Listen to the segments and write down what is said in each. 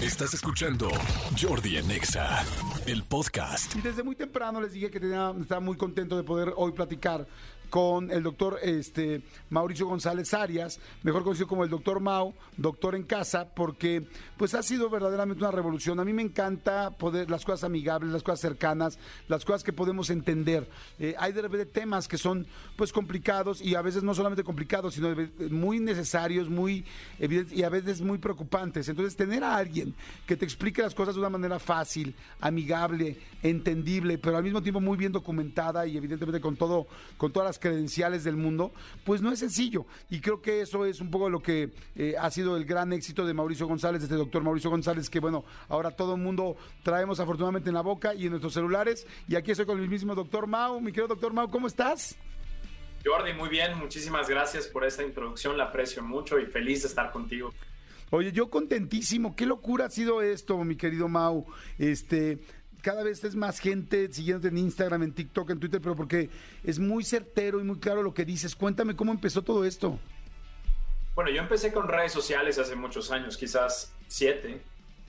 Estás escuchando Jordi Anexa, el podcast. Y desde muy temprano les dije que tenía, estaba muy contento de poder hoy platicar con el doctor este, Mauricio González Arias, mejor conocido como el doctor Mau, doctor en casa, porque pues ha sido verdaderamente una revolución. A mí me encanta poder las cosas amigables, las cosas cercanas, las cosas que podemos entender. Eh, hay de repente temas que son pues complicados y a veces no solamente complicados, sino muy necesarios, muy evidentes y a veces muy preocupantes. Entonces tener a alguien que te explique las cosas de una manera fácil, amigable, entendible, pero al mismo tiempo muy bien documentada y evidentemente con todo, con todas las credenciales del mundo, pues no es sencillo. Y creo que eso es un poco lo que eh, ha sido el gran éxito de Mauricio González, de este doctor Mauricio González, que bueno, ahora todo el mundo traemos afortunadamente en la boca y en nuestros celulares. Y aquí estoy con el mismo doctor Mau. Mi querido doctor Mau, ¿cómo estás? Jordi, muy bien, muchísimas gracias por esta introducción, la aprecio mucho y feliz de estar contigo. Oye, yo contentísimo, qué locura ha sido esto, mi querido Mau. Este, cada vez es más gente siguiéndote en Instagram, en TikTok, en Twitter, pero porque es muy certero y muy claro lo que dices. Cuéntame cómo empezó todo esto. Bueno, yo empecé con redes sociales hace muchos años, quizás siete,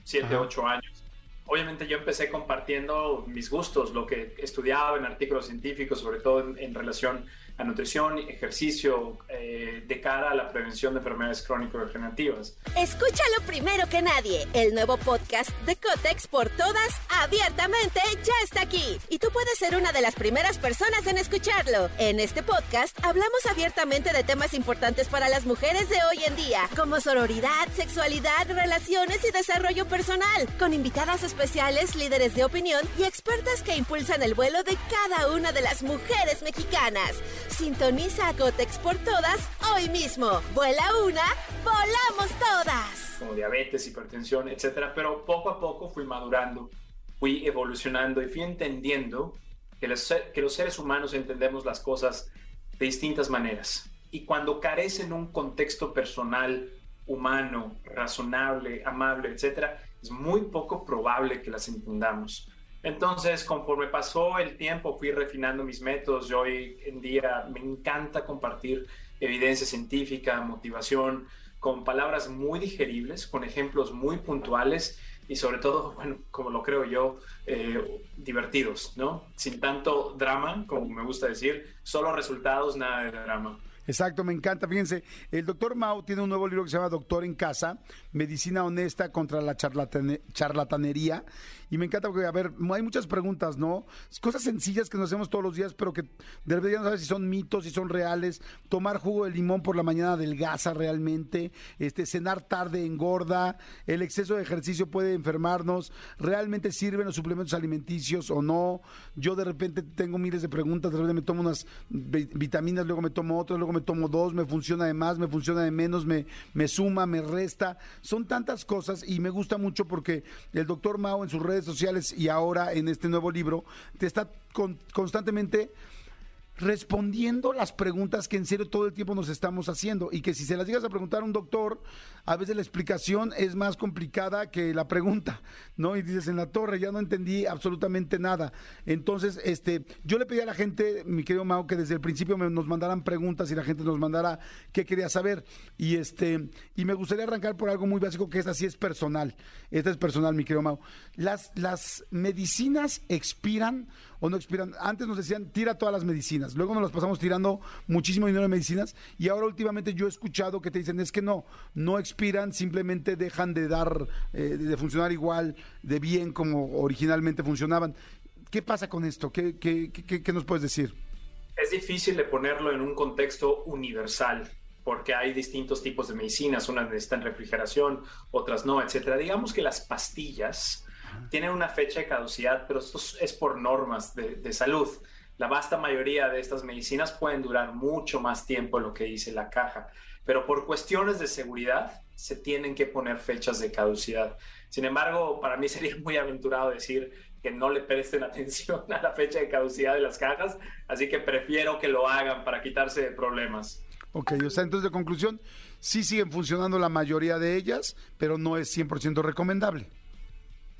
siete, ocho años. Obviamente yo empecé compartiendo mis gustos, lo que estudiaba en artículos científicos, sobre todo en, en relación a nutrición, ejercicio, eh, de cara a la prevención de enfermedades crónico-degenerativas. Escúchalo primero que nadie. El nuevo podcast de Cotex por todas, abiertamente, ya está aquí. Y tú puedes ser una de las primeras personas en escucharlo. En este podcast hablamos abiertamente de temas importantes para las mujeres de hoy en día, como sororidad, sexualidad, relaciones y desarrollo personal, con invitadas especiales, líderes de opinión y expertas que impulsan el vuelo de cada una de las mujeres mexicanas. Sintoniza a Gotex por todas hoy mismo. Vuela una, volamos todas. Como diabetes, hipertensión, etcétera. Pero poco a poco fui madurando, fui evolucionando y fui entendiendo que los, que los seres humanos entendemos las cosas de distintas maneras. Y cuando carecen un contexto personal, humano, razonable, amable, etcétera, es muy poco probable que las entendamos. Entonces, conforme pasó el tiempo, fui refinando mis métodos. Yo hoy en día me encanta compartir evidencia científica, motivación, con palabras muy digeribles, con ejemplos muy puntuales y sobre todo, bueno, como lo creo yo, eh, divertidos, ¿no? Sin tanto drama, como me gusta decir, solo resultados, nada de drama. Exacto, me encanta. Fíjense, el doctor Mao tiene un nuevo libro que se llama Doctor en Casa, Medicina Honesta contra la charlatanería. Y me encanta porque, a ver, hay muchas preguntas, ¿no? Cosas sencillas que nos hacemos todos los días, pero que de repente no sabes si son mitos, si son reales. Tomar jugo de limón por la mañana delgaza realmente. Este, cenar tarde engorda. El exceso de ejercicio puede enfermarnos. ¿Realmente sirven los suplementos alimenticios o no? Yo de repente tengo miles de preguntas. De repente me tomo unas vitaminas, luego me tomo otras, luego me tomo dos, me funciona de más, me funciona de menos, me, me suma, me resta. Son tantas cosas y me gusta mucho porque el doctor Mao en sus redes sociales y ahora en este nuevo libro te está constantemente respondiendo las preguntas que en serio todo el tiempo nos estamos haciendo y que si se las llegas a preguntar a un doctor, a veces la explicación es más complicada que la pregunta, ¿no? Y dices, en la torre ya no entendí absolutamente nada. Entonces, este, yo le pedí a la gente, mi querido Mao, que desde el principio nos mandaran preguntas y la gente nos mandara qué quería saber. Y este, y me gustaría arrancar por algo muy básico que esta sí es personal. Esta es personal, mi querido Mao. Las, las medicinas expiran o no expiran. Antes nos decían, tira todas las medicinas. Luego nos las pasamos tirando muchísimo dinero en medicinas. Y ahora últimamente yo he escuchado que te dicen, es que no, no expiran, simplemente dejan de dar, eh, de funcionar igual, de bien como originalmente funcionaban. ¿Qué pasa con esto? ¿Qué, qué, qué, qué nos puedes decir? Es difícil de ponerlo en un contexto universal porque hay distintos tipos de medicinas, unas necesitan refrigeración, otras no, etcétera. Digamos que las pastillas tienen una fecha de caducidad, pero esto es por normas de, salud. La vasta mayoría de estas medicinas pueden durar mucho más tiempo de lo que dice la caja, pero por cuestiones de seguridad se tienen que poner fechas de caducidad. Sin embargo, para mí sería muy aventurado decir que no le presten atención a la fecha de caducidad de las cajas, así que prefiero que lo hagan para quitarse de problemas. Ok, o sea, entonces de conclusión, sí siguen funcionando la mayoría de ellas, pero no es 100% recomendable.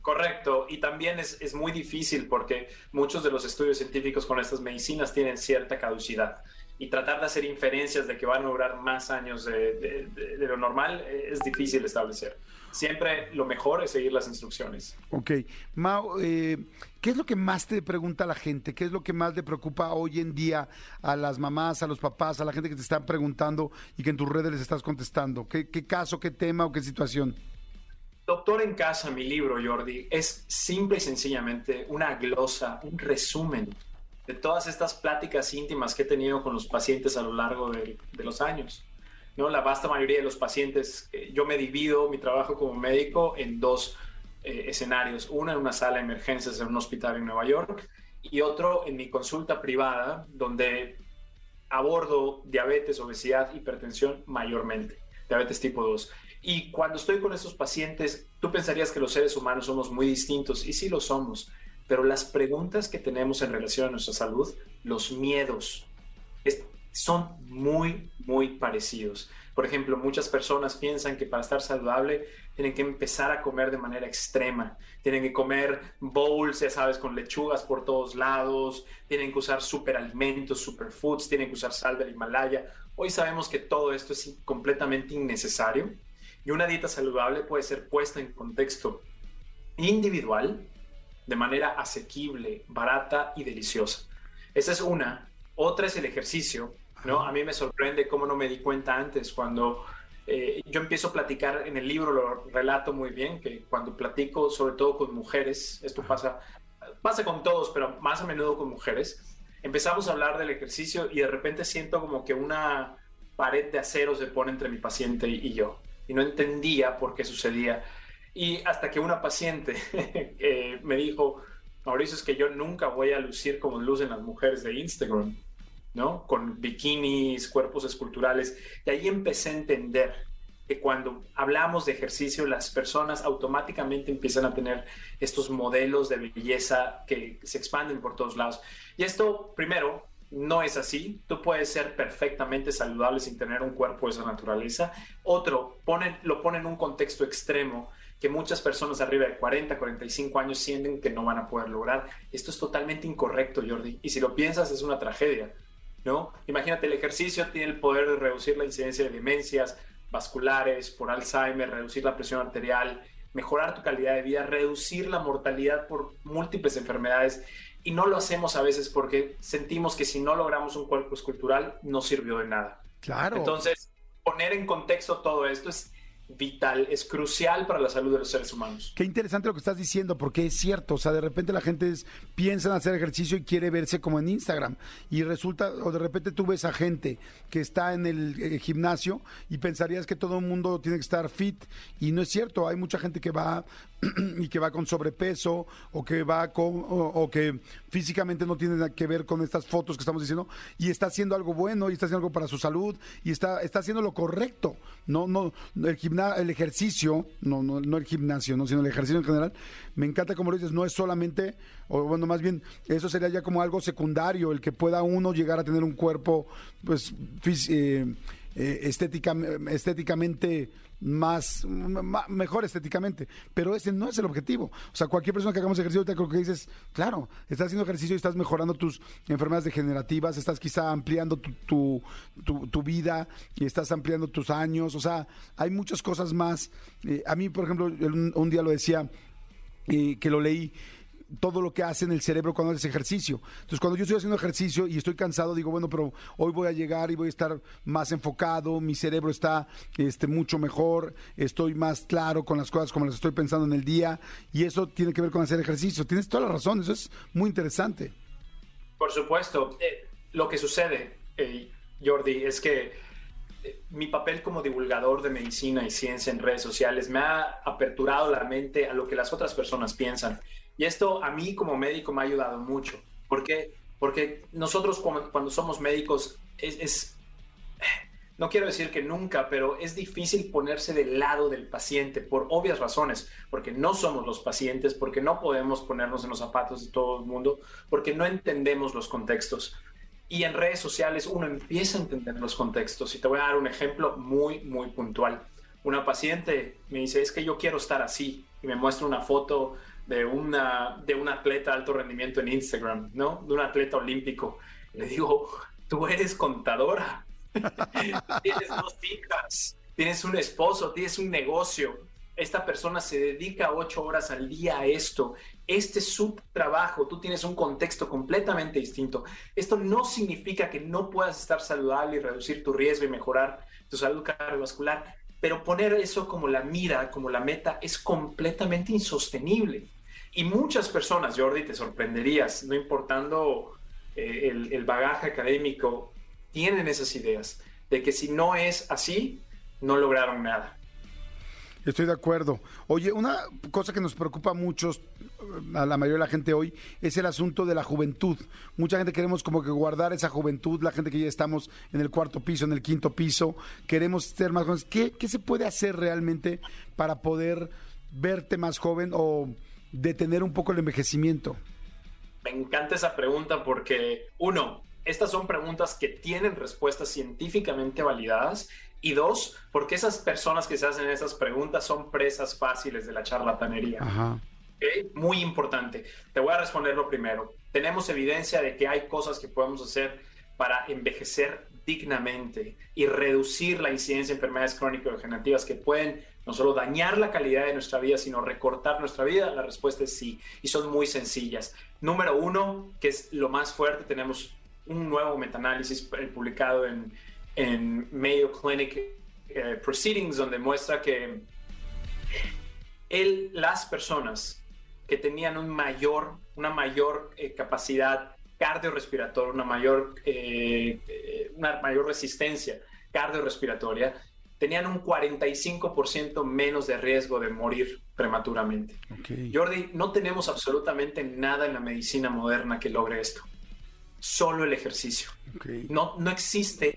Correcto, y también es, es, muy difícil porque muchos de los estudios científicos con estas medicinas tienen cierta caducidad y tratar de hacer inferencias de que van a durar más años de, de, lo normal eh, es difícil establecer. Siempre lo mejor es seguir las instrucciones. Ok. Mao, eh, ¿qué es lo que más te pregunta la gente? ¿Qué es lo que más le preocupa hoy en día a las mamás, a los papás, a la gente que te están preguntando y que en tus redes les estás contestando? ¿Qué, qué caso, qué tema o qué situación? Doctor en Casa, mi libro, Jordi, es simple y sencillamente una glosa, un resumen de todas estas pláticas íntimas que he tenido con los pacientes a lo largo de, los años. ¿no? La vasta mayoría de los pacientes, yo me divido mi trabajo como médico en dos eh, escenarios. Uno en una sala de emergencias en un hospital en Nueva York y otro en mi consulta privada, donde abordo diabetes, obesidad, hipertensión mayormente, diabetes tipo 2. Y cuando estoy con esos pacientes, tú pensarías que los seres humanos somos muy distintos, y sí lo somos, pero las preguntas que tenemos en relación a nuestra salud, los miedos, son muy, muy parecidos. Por ejemplo, muchas personas piensan que para estar saludable tienen que empezar a comer de manera extrema. Tienen que comer bowls, ya sabes, con lechugas por todos lados. Tienen que usar superalimentos, superfoods. Tienen que usar sal del Himalaya. Hoy sabemos que todo esto es completamente innecesario. Y una dieta saludable puede ser puesta en contexto individual de manera asequible, barata y deliciosa. Esa es una. Otra es el ejercicio, ¿no? A mí me sorprende cómo no me di cuenta antes cuando eh, yo empiezo a platicar en el libro, lo relato muy bien, que cuando platico sobre todo con mujeres, esto pasa, pasa con todos, pero más a menudo con mujeres, empezamos a hablar del ejercicio y de repente siento como que una pared de acero se pone entre mi paciente y yo. Y no entendía por qué sucedía. Y hasta que una paciente eh, me dijo, Mauricio, es que yo nunca voy a lucir como lucen las mujeres de Instagram, ¿no? Con bikinis, cuerpos esculturales. Y ahí empecé a entender que cuando hablamos de ejercicio, las personas automáticamente empiezan a tener estos modelos de belleza que se expanden por todos lados. Y esto, primero, no es así. Tú puedes ser perfectamente saludable sin tener un cuerpo de esa naturaleza. Otro, pone, lo pone en un contexto extremo que muchas personas arriba de 40, 45 años sienten que no van a poder lograr. Esto es totalmente incorrecto, Jordi. Y si lo piensas, es una tragedia, ¿no? Imagínate, el ejercicio tiene el poder de reducir la incidencia de demencias vasculares, por Alzheimer, reducir la presión arterial, mejorar tu calidad de vida, reducir la mortalidad por múltiples enfermedades. Y no lo hacemos a veces porque sentimos que si no logramos un cuerpo escultural, no sirvió de nada. Claro. Entonces, poner en contexto todo esto es vital, es crucial para la salud de los seres humanos. Qué interesante lo que estás diciendo, porque es cierto, o sea, de repente la gente piensa en hacer ejercicio y quiere verse como en Instagram, y resulta, o de repente tú ves a gente que está en el eh, gimnasio y pensarías que todo el mundo tiene que estar fit, y no es cierto, hay mucha gente que va y que va con sobrepeso, o que va con, o, que físicamente no tiene nada que ver con estas fotos que estamos diciendo, y está haciendo algo bueno, y está haciendo algo para su salud, y está, está haciendo lo correcto, no, no, el gimnasio el ejercicio, no, no, no el gimnasio, no, sino el ejercicio en general, me encanta como lo dices, no es solamente, o bueno, más bien, eso sería ya como algo secundario, el que pueda uno llegar a tener un cuerpo, pues, eh, eh, estética, estéticamente más, mejor estéticamente, pero ese no es el objetivo. O sea, cualquier persona que hagamos ejercicio, te creo que dices, claro, estás haciendo ejercicio y estás mejorando tus enfermedades degenerativas, estás quizá ampliando tu, tu, vida y estás ampliando tus años, o sea, hay muchas cosas más. Eh, a mí, por ejemplo, un, día lo decía, eh, que lo leí, todo lo que hace en el cerebro cuando haces ejercicio. Entonces, cuando yo estoy haciendo ejercicio y estoy cansado, digo, bueno, pero hoy voy a llegar y voy a estar más enfocado, mi cerebro está este, mucho mejor, estoy más claro con las cosas como las estoy pensando en el día, y eso tiene que ver con hacer ejercicio. Tienes toda la razón, eso es muy interesante. Por supuesto. Eh, lo que sucede, eh, Jordi, es que eh, mi papel como divulgador de medicina y ciencia en redes sociales me ha aperturado la mente a lo que las otras personas piensan. Y esto a mí como médico me ha ayudado mucho. ¿Por qué? Porque nosotros cuando, somos médicos es, no quiero decir que nunca, pero es difícil ponerse del lado del paciente por obvias razones, porque no somos los pacientes, porque no podemos ponernos en los zapatos de todo el mundo, porque no entendemos los contextos. Y en redes sociales uno empieza a entender los contextos. Y te voy a dar un ejemplo muy, muy puntual. Una paciente me dice, es que yo quiero estar así, y me muestra una foto de, una, de un atleta de alto rendimiento en Instagram, ¿no? De un atleta olímpico. Le digo, tú eres contadora, tienes dos hijas, tienes un esposo, tienes un negocio. Esta persona se dedica ocho horas al día a esto. Este es su trabajo. Tú tienes un contexto completamente distinto. Esto no significa que no puedas estar saludable y reducir tu riesgo y mejorar tu salud cardiovascular, pero poner eso como la mira, como la meta, es completamente insostenible. Y muchas personas, Jordi, te sorprenderías, no importando eh, el, el bagaje académico, tienen esas ideas de que si no es así, no lograron nada. Estoy de acuerdo. Oye, una cosa que nos preocupa mucho a la mayoría de la gente hoy es el asunto de la juventud. Mucha gente queremos como que guardar esa juventud, la gente que ya estamos en el cuarto piso, en el quinto piso, queremos ser más jóvenes. ¿Qué, qué se puede hacer realmente para poder verte más joven o detener un poco el envejecimiento? Me encanta esa pregunta porque, uno, estas son preguntas que tienen respuestas científicamente validadas y dos, porque esas personas que se hacen esas preguntas son presas fáciles de la charlatanería. Muy importante. Te voy a responder lo primero. Tenemos evidencia de que hay cosas que podemos hacer para envejecer dignamente y reducir la incidencia de enfermedades crónico-degenerativas que pueden no solo dañar la calidad de nuestra vida, sino recortar nuestra vida? La respuesta es sí, y son muy sencillas. Número uno, que es lo más fuerte, tenemos un nuevo metaanálisis eh, publicado en, en Mayo Clinic eh, Proceedings, donde muestra que el, las personas que tenían un mayor, una mayor eh, capacidad cardiorrespiratoria, una mayor, una mayor resistencia cardiorrespiratoria, tenían un 45% menos de riesgo de morir prematuramente. Jordi, no tenemos absolutamente nada en la medicina moderna que logre esto solo el ejercicio. No, no existe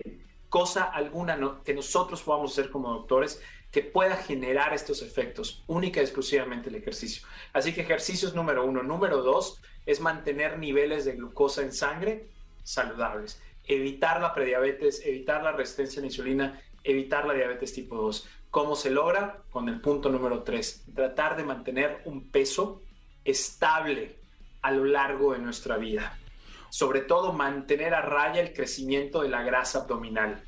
cosa alguna que nosotros podamos hacer como doctores que pueda generar estos efectos, única y exclusivamente el ejercicio. Así que ejercicio es número uno. Número dos es mantener niveles de glucosa en sangre saludables, evitar la prediabetes, evitar la resistencia a la insulina, evitar la diabetes tipo 2. ¿Cómo se logra? Con el punto número tres, tratar de mantener un peso estable a lo largo de nuestra vida sobre todo mantener a raya el crecimiento de la grasa abdominal.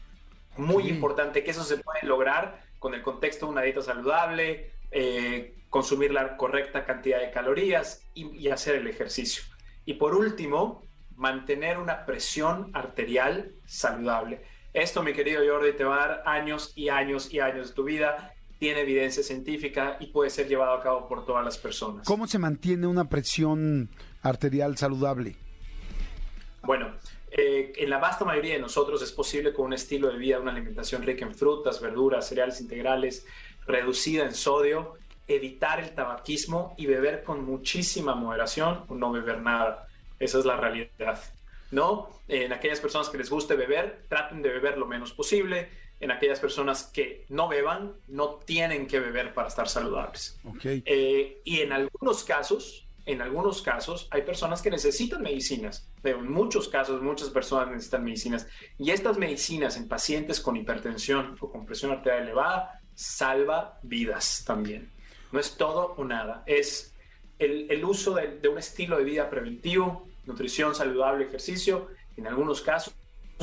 Muy importante que eso se puede lograr con el contexto de una dieta saludable, eh, consumir la correcta cantidad de calorías y, hacer el ejercicio. Y por último, mantener una presión arterial saludable. Esto, mi querido Jordi, te va a dar años y años y años de tu vida. Tiene evidencia científica y puede ser llevado a cabo por todas las personas. ¿Cómo se mantiene una presión arterial saludable? Bueno, eh, en la vasta mayoría de nosotros es posible con un estilo de vida, una alimentación rica en frutas, verduras, cereales integrales, reducida en sodio, evitar el tabaquismo y beber con muchísima moderación o no beber nada. Esa es la realidad. ¿No? En aquellas personas que les guste beber, traten de beber lo menos posible. En aquellas personas que no beban, no tienen que beber para estar saludables. Okay. Eh, y en algunos casos, en algunos casos hay personas que necesitan medicinas, en muchos casos muchas personas necesitan medicinas. Y estas medicinas en pacientes con hipertensión o con presión arterial elevada salva vidas también. No es todo o nada, es el, uso de, de un estilo de vida preventivo, nutrición saludable, ejercicio, en algunos casos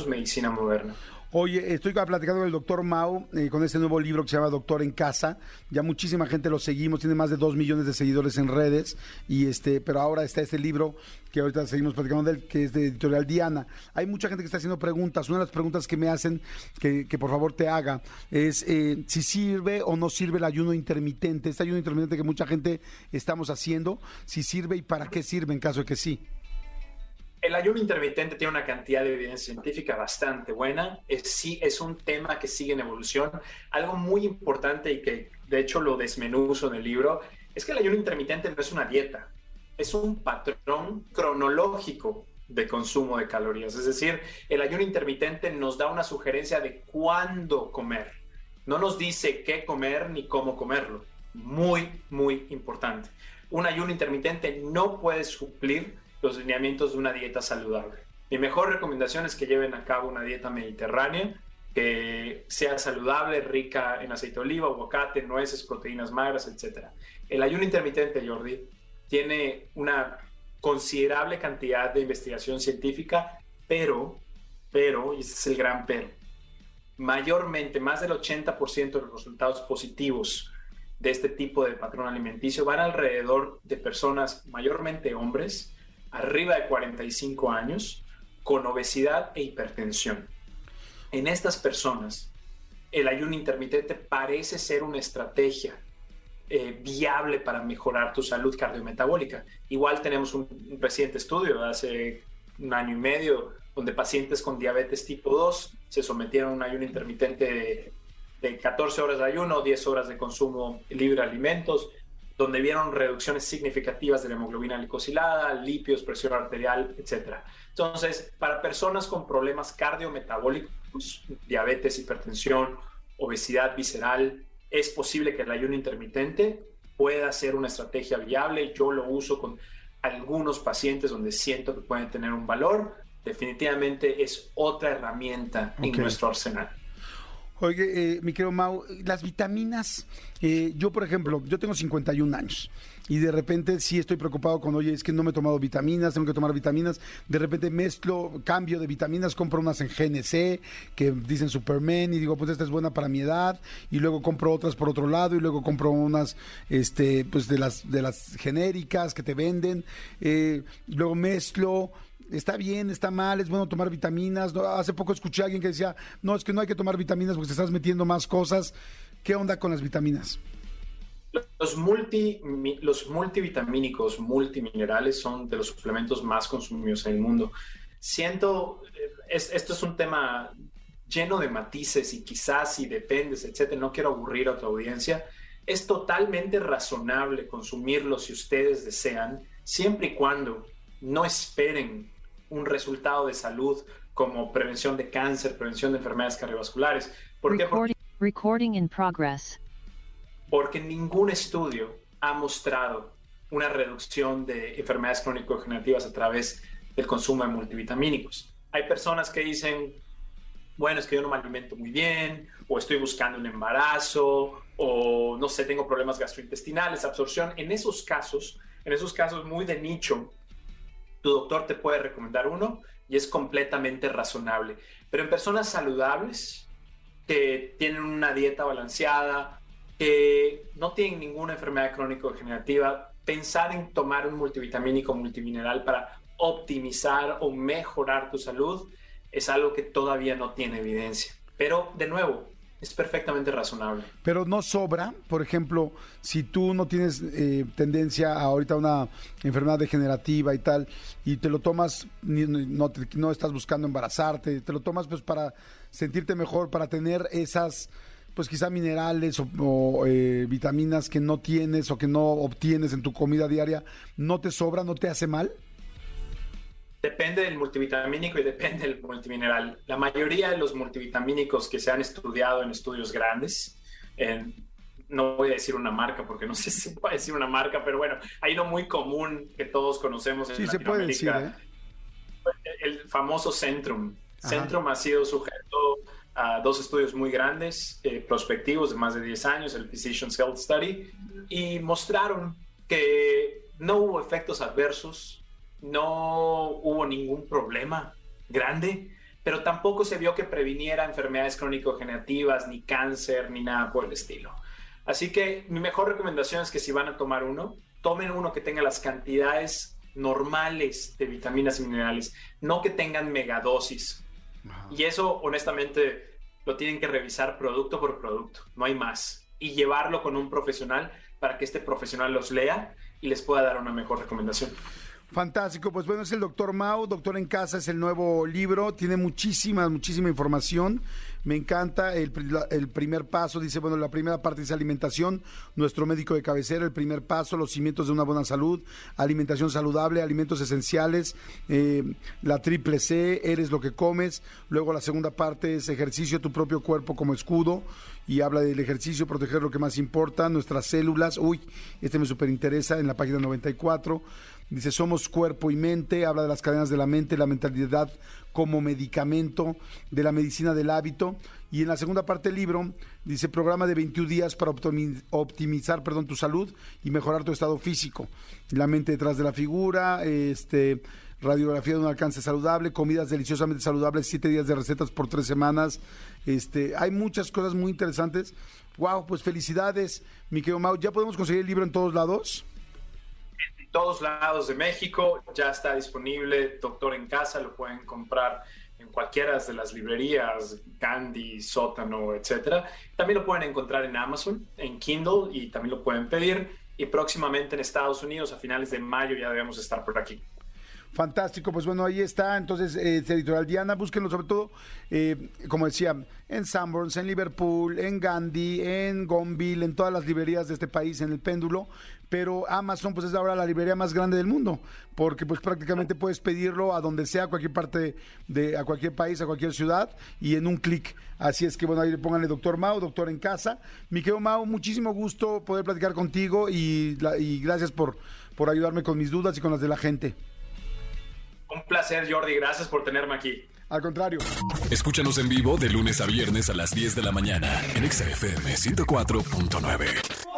medicina moderna. Oye, estoy platicando con el doctor Mao, eh, con este nuevo libro que se llama Doctor en Casa. Ya muchísima gente lo seguimos, tiene más de dos millones de seguidores en redes. Y este, pero ahora está este libro que ahorita seguimos platicando de él, que es de editorial Diana. Hay mucha gente que está haciendo preguntas. Una de las preguntas que me hacen, que, por favor te haga, es eh, si sirve o no sirve el ayuno intermitente. Este ayuno intermitente que mucha gente estamos haciendo, si sirve y para qué sirve en caso de que sí. El ayuno intermitente tiene una cantidad de evidencia científica bastante buena. Es, sí, es un tema que sigue en evolución. Algo muy importante y que de hecho lo desmenuzo en el libro es que el ayuno intermitente no es una dieta, es un patrón cronológico de consumo de calorías. Es decir, el ayuno intermitente nos da una sugerencia de cuándo comer. No nos dice qué comer ni cómo comerlo. Muy, muy importante. Un ayuno intermitente no puede suplir los lineamientos de una dieta saludable. Mi mejor recomendación es que lleven a cabo una dieta mediterránea que sea saludable, rica en aceite de oliva, aguacate, nueces, proteínas magras, etc. El ayuno intermitente, Jordi, tiene una considerable cantidad de investigación científica, pero, pero, y este es el gran pero, mayormente, más del 80% de los resultados positivos de este tipo de patrón alimenticio van alrededor de personas, mayormente hombres, arriba de 45 años, con obesidad e hipertensión. En estas personas, el ayuno intermitente parece ser una estrategia eh, viable para mejorar tu salud cardiometabólica. Igual tenemos un, reciente estudio de hace un año y medio donde pacientes con diabetes tipo 2 se sometieron a un ayuno intermitente de, 14 horas de ayuno, 10 horas de consumo libre de alimentos, donde vieron reducciones significativas de la hemoglobina glicosilada, lipios, presión arterial, etc. Entonces, para personas con problemas cardiometabólicos, diabetes, hipertensión, obesidad visceral, es posible que el ayuno intermitente pueda ser una estrategia viable. Yo lo uso con algunos pacientes donde siento que pueden tener un valor. Definitivamente es otra herramienta en nuestro arsenal. Oye, eh, mi querido Mau, las vitaminas, eh, yo por ejemplo, yo tengo 51 años y de repente sí estoy preocupado con, oye, es que no me he tomado vitaminas, tengo que tomar vitaminas, de repente mezclo, cambio de vitaminas, compro unas en GNC que dicen Superman y digo, pues esta es buena para mi edad y luego compro otras por otro lado y luego compro unas, este, pues de las, de las genéricas que te venden, eh, luego mezclo, está bien, está mal, es bueno tomar vitaminas. Hace poco escuché a alguien que decía, no, es que no hay que tomar vitaminas porque te estás metiendo más cosas. ¿Qué onda con las vitaminas? Los, multi, los multivitamínicos, multiminerales son de los suplementos más consumidos en el mundo. Siento, eh, esto es un tema lleno de matices y quizás si dependes, etcétera. No quiero aburrir a tu audiencia. Es totalmente razonable consumirlos si ustedes desean, siempre y cuando no esperen un resultado de salud como prevención de cáncer, prevención de enfermedades cardiovasculares. ¿Por qué? Porque, recording in progress. porque ningún estudio ha mostrado una reducción de enfermedades crónico-degenerativas a través del consumo de multivitamínicos. Hay personas que dicen, bueno, es que yo no me alimento muy bien, o estoy buscando un embarazo, o no sé, tengo problemas gastrointestinales, absorción. En esos casos, en esos casos muy de nicho, tu doctor te puede recomendar uno y es completamente razonable. Pero en personas saludables, que tienen una dieta balanceada, que no tienen ninguna enfermedad crónico-degenerativa, pensar en tomar un multivitamínico multimineral para optimizar o mejorar tu salud es algo que todavía no tiene evidencia. Pero de nuevo, es perfectamente razonable. Pero no sobra, por ejemplo, si tú no tienes eh, tendencia a ahorita una enfermedad degenerativa y tal, y te lo tomas, no, no estás buscando embarazarte, te lo tomas pues para sentirte mejor, para tener esas, pues quizá minerales o, eh, vitaminas que no tienes o que no obtienes en tu comida diaria, ¿no te sobra, no te hace mal? Depende del multivitamínico y depende del multimineral. La mayoría de los multivitamínicos que se han estudiado en estudios grandes, no voy a decir una marca porque no sé si puede decir una marca, pero bueno, hay uno muy común que todos conocemos en sí, se puede decir, ¿eh? el famoso Centrum. Centrum ha sido sujeto a dos estudios muy grandes, eh, prospectivos de más de 10 años, el Physician's Health Study, y mostraron que no hubo efectos adversos no hubo ningún problema grande, pero tampoco se vio que previniera enfermedades crónico-generativas, ni cáncer, ni nada por el estilo. Así que mi mejor recomendación es que si van a tomar uno, tomen uno que tenga las cantidades normales de vitaminas y minerales, no que tengan megadosis. Y eso, honestamente, lo tienen que revisar producto por producto, no hay más. Y llevarlo con un profesional para que este profesional los lea y les pueda dar una mejor recomendación. Fantástico, pues bueno, es el doctor Mao, Doctor en Casa es el nuevo libro, tiene muchísima, muchísima información. Me encanta el, el, primer paso, dice, bueno, la primera parte dice alimentación, nuestro médico de cabecera, el primer paso, los cimientos de una buena salud, alimentación saludable, alimentos esenciales, eh, la triple C, eres lo que comes. Luego la segunda parte es ejercicio, tu propio cuerpo como escudo y habla del ejercicio, proteger lo que más importa, nuestras células. Uy, este me súper interesa en la página 94. Dice, somos cuerpo y mente, habla de las cadenas de la mente, la mentalidad como medicamento, de la medicina del hábito. Y en la segunda parte del libro dice, programa de 21 días para optimizar perdón, tu salud y mejorar tu estado físico. La mente detrás de la figura, este, radiografía de un alcance saludable, comidas deliciosamente saludables, siete días de recetas por tres semanas. Este, hay muchas cosas muy interesantes. Wow, pues felicidades, mi querido Mau. ¿Ya podemos conseguir el libro en todos lados? Todos lados de México ya está disponible. Doctor en casa lo pueden comprar en cualquiera de las librerías, Candy, Sótano, etcétera. También lo pueden encontrar en Amazon, en Kindle y también lo pueden pedir. Y próximamente en Estados Unidos, a finales de mayo, ya debemos estar por aquí. Fantástico, pues bueno, ahí está. Entonces, eh, Editorial Diana, búsquenlo sobre todo, eh, como decía, en Sanborns, en Liverpool, en Gandhi, en Gonville, en todas las librerías de este país, en el péndulo. Pero Amazon, pues es ahora la librería más grande del mundo, porque pues prácticamente puedes pedirlo a donde sea, a cualquier parte de, a cualquier país, a cualquier ciudad, y en un clic. Así es que bueno, ahí le pónganle doctor Mao, doctor en casa. Mi querido Mao, muchísimo gusto poder platicar contigo y, y gracias por, por ayudarme con mis dudas y con las de la gente. Un placer, Jordi. Gracias por tenerme aquí. Al contrario. Escúchanos en vivo de lunes a viernes a las 10 de la mañana en XFM 104.9.